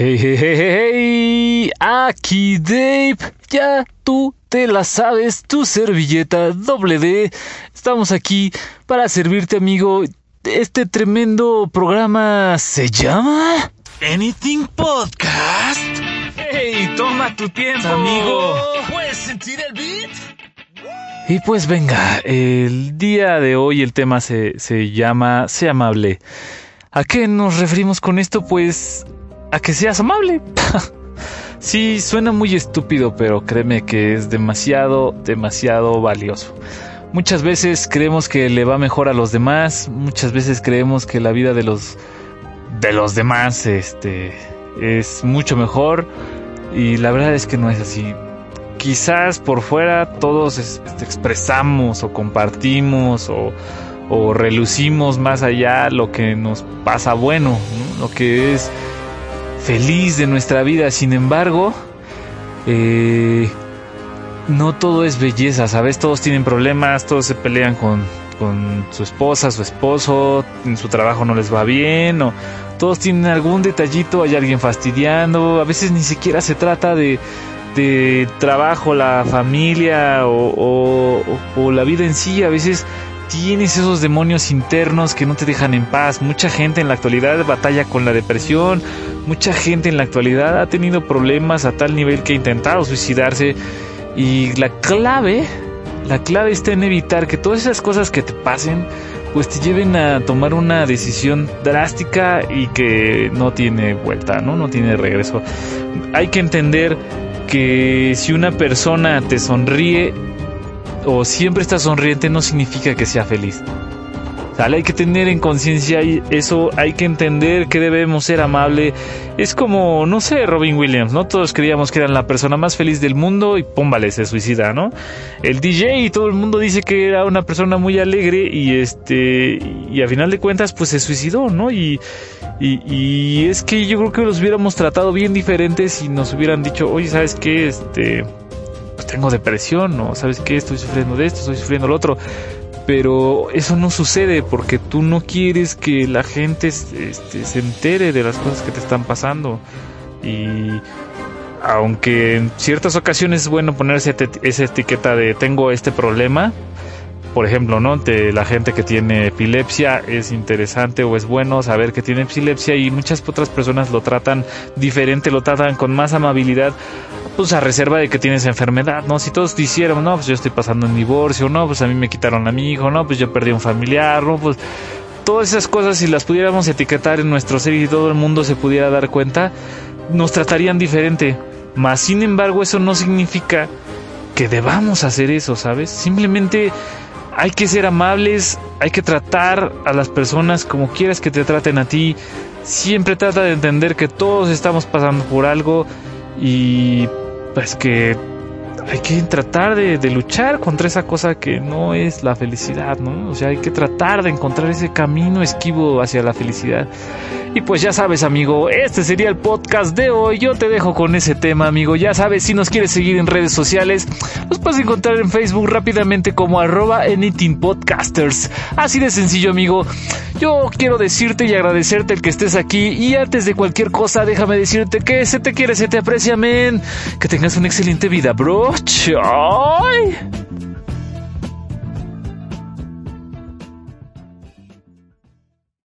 Hey, hey, hey, hey, hey, aquí Dave, ya tú te la sabes, tu servilleta doble D. Estamos aquí para servirte, amigo. Este tremendo programa se llama Anything Podcast. Hey, toma tu tiempo, Amigo, ¿puedes sentir el beat? Y pues venga, el día de hoy el tema se, se llama Sea amable. ¿A qué nos referimos con esto? Pues a que seas amable. sí, suena muy estúpido, pero créeme que es demasiado, demasiado valioso. Muchas veces creemos que le va mejor a los demás, muchas veces creemos que la vida de los de los demás este es mucho mejor y la verdad es que no es así. Quizás por fuera todos es- este, expresamos o compartimos o, o relucimos más allá lo que nos pasa bueno, ¿no? lo que es feliz de nuestra vida. Sin embargo, eh, no todo es belleza, ¿sabes? Todos tienen problemas, todos se pelean con, con su esposa, su esposo, en su trabajo no les va bien, o todos tienen algún detallito, hay alguien fastidiando, a veces ni siquiera se trata de, de trabajo, la familia o, o- o la vida en sí, a veces tienes esos demonios internos que no te dejan en paz. Mucha gente en la actualidad batalla con la depresión, mucha gente en la actualidad ha tenido problemas a tal nivel que ha intentado suicidarse y la clave, la clave está en evitar que todas esas cosas que te pasen pues te lleven a tomar una decisión drástica y que no tiene vuelta, ¿no? No tiene regreso. Hay que entender que si una persona te sonríe o siempre está sonriente no significa que sea feliz. ¿Sale? Hay que tener en conciencia eso, hay que entender que debemos ser amable. Es como, no sé, Robin Williams, ¿no? Todos creíamos que era la persona más feliz del mundo y pum, vale, se suicida, ¿no? El DJ y todo el mundo dice que era una persona muy alegre y este, y a final de cuentas pues se suicidó, ¿no? Y, y, es que yo creo que los hubiéramos tratado bien diferentes y nos hubieran dicho, oye, ¿sabes qué? Este, tengo depresión, o ¿sabes qué? Estoy sufriendo de esto, estoy sufriendo lo otro pero eso no sucede porque tú no quieres que la gente este, se entere de las cosas que te están pasando y aunque en ciertas ocasiones es bueno ponerse esa etiqueta de tengo este problema por ejemplo, ¿no? De la gente que tiene epilepsia es interesante o es bueno saber que tiene epilepsia y muchas otras personas lo tratan diferente, lo tratan con más amabilidad, pues a reserva de que tienes enfermedad, ¿no? Si todos dijeran, no, pues yo estoy pasando un divorcio, no, pues a mí me quitaron a mi hijo, no, pues yo perdí un familiar, no, pues todas esas cosas si las pudiéramos etiquetar en nuestro ser y todo el mundo se pudiera dar cuenta, nos tratarían diferente. Mas sin embargo, eso no significa que debamos hacer eso, ¿sabes? Simplemente hay que ser amables, hay que tratar a las personas como quieras que te traten a ti. Siempre trata de entender que todos estamos pasando por algo y pues que hay que tratar de, luchar contra esa cosa que no es la felicidad, ¿no? O sea, hay que tratar de encontrar ese camino esquivo hacia la felicidad. Y pues ya sabes, amigo, este sería el podcast de hoy. Yo te dejo con ese tema, amigo. Ya sabes, si nos quieres seguir en redes sociales, nos puedes encontrar en Facebook rápidamente como arroba anything podcasters. Así de sencillo, amigo. Yo quiero decirte y agradecerte el que estés aquí. Y antes de cualquier cosa, déjame decirte que se te quiere, se te aprecia, men. Que tengas una excelente vida, bro.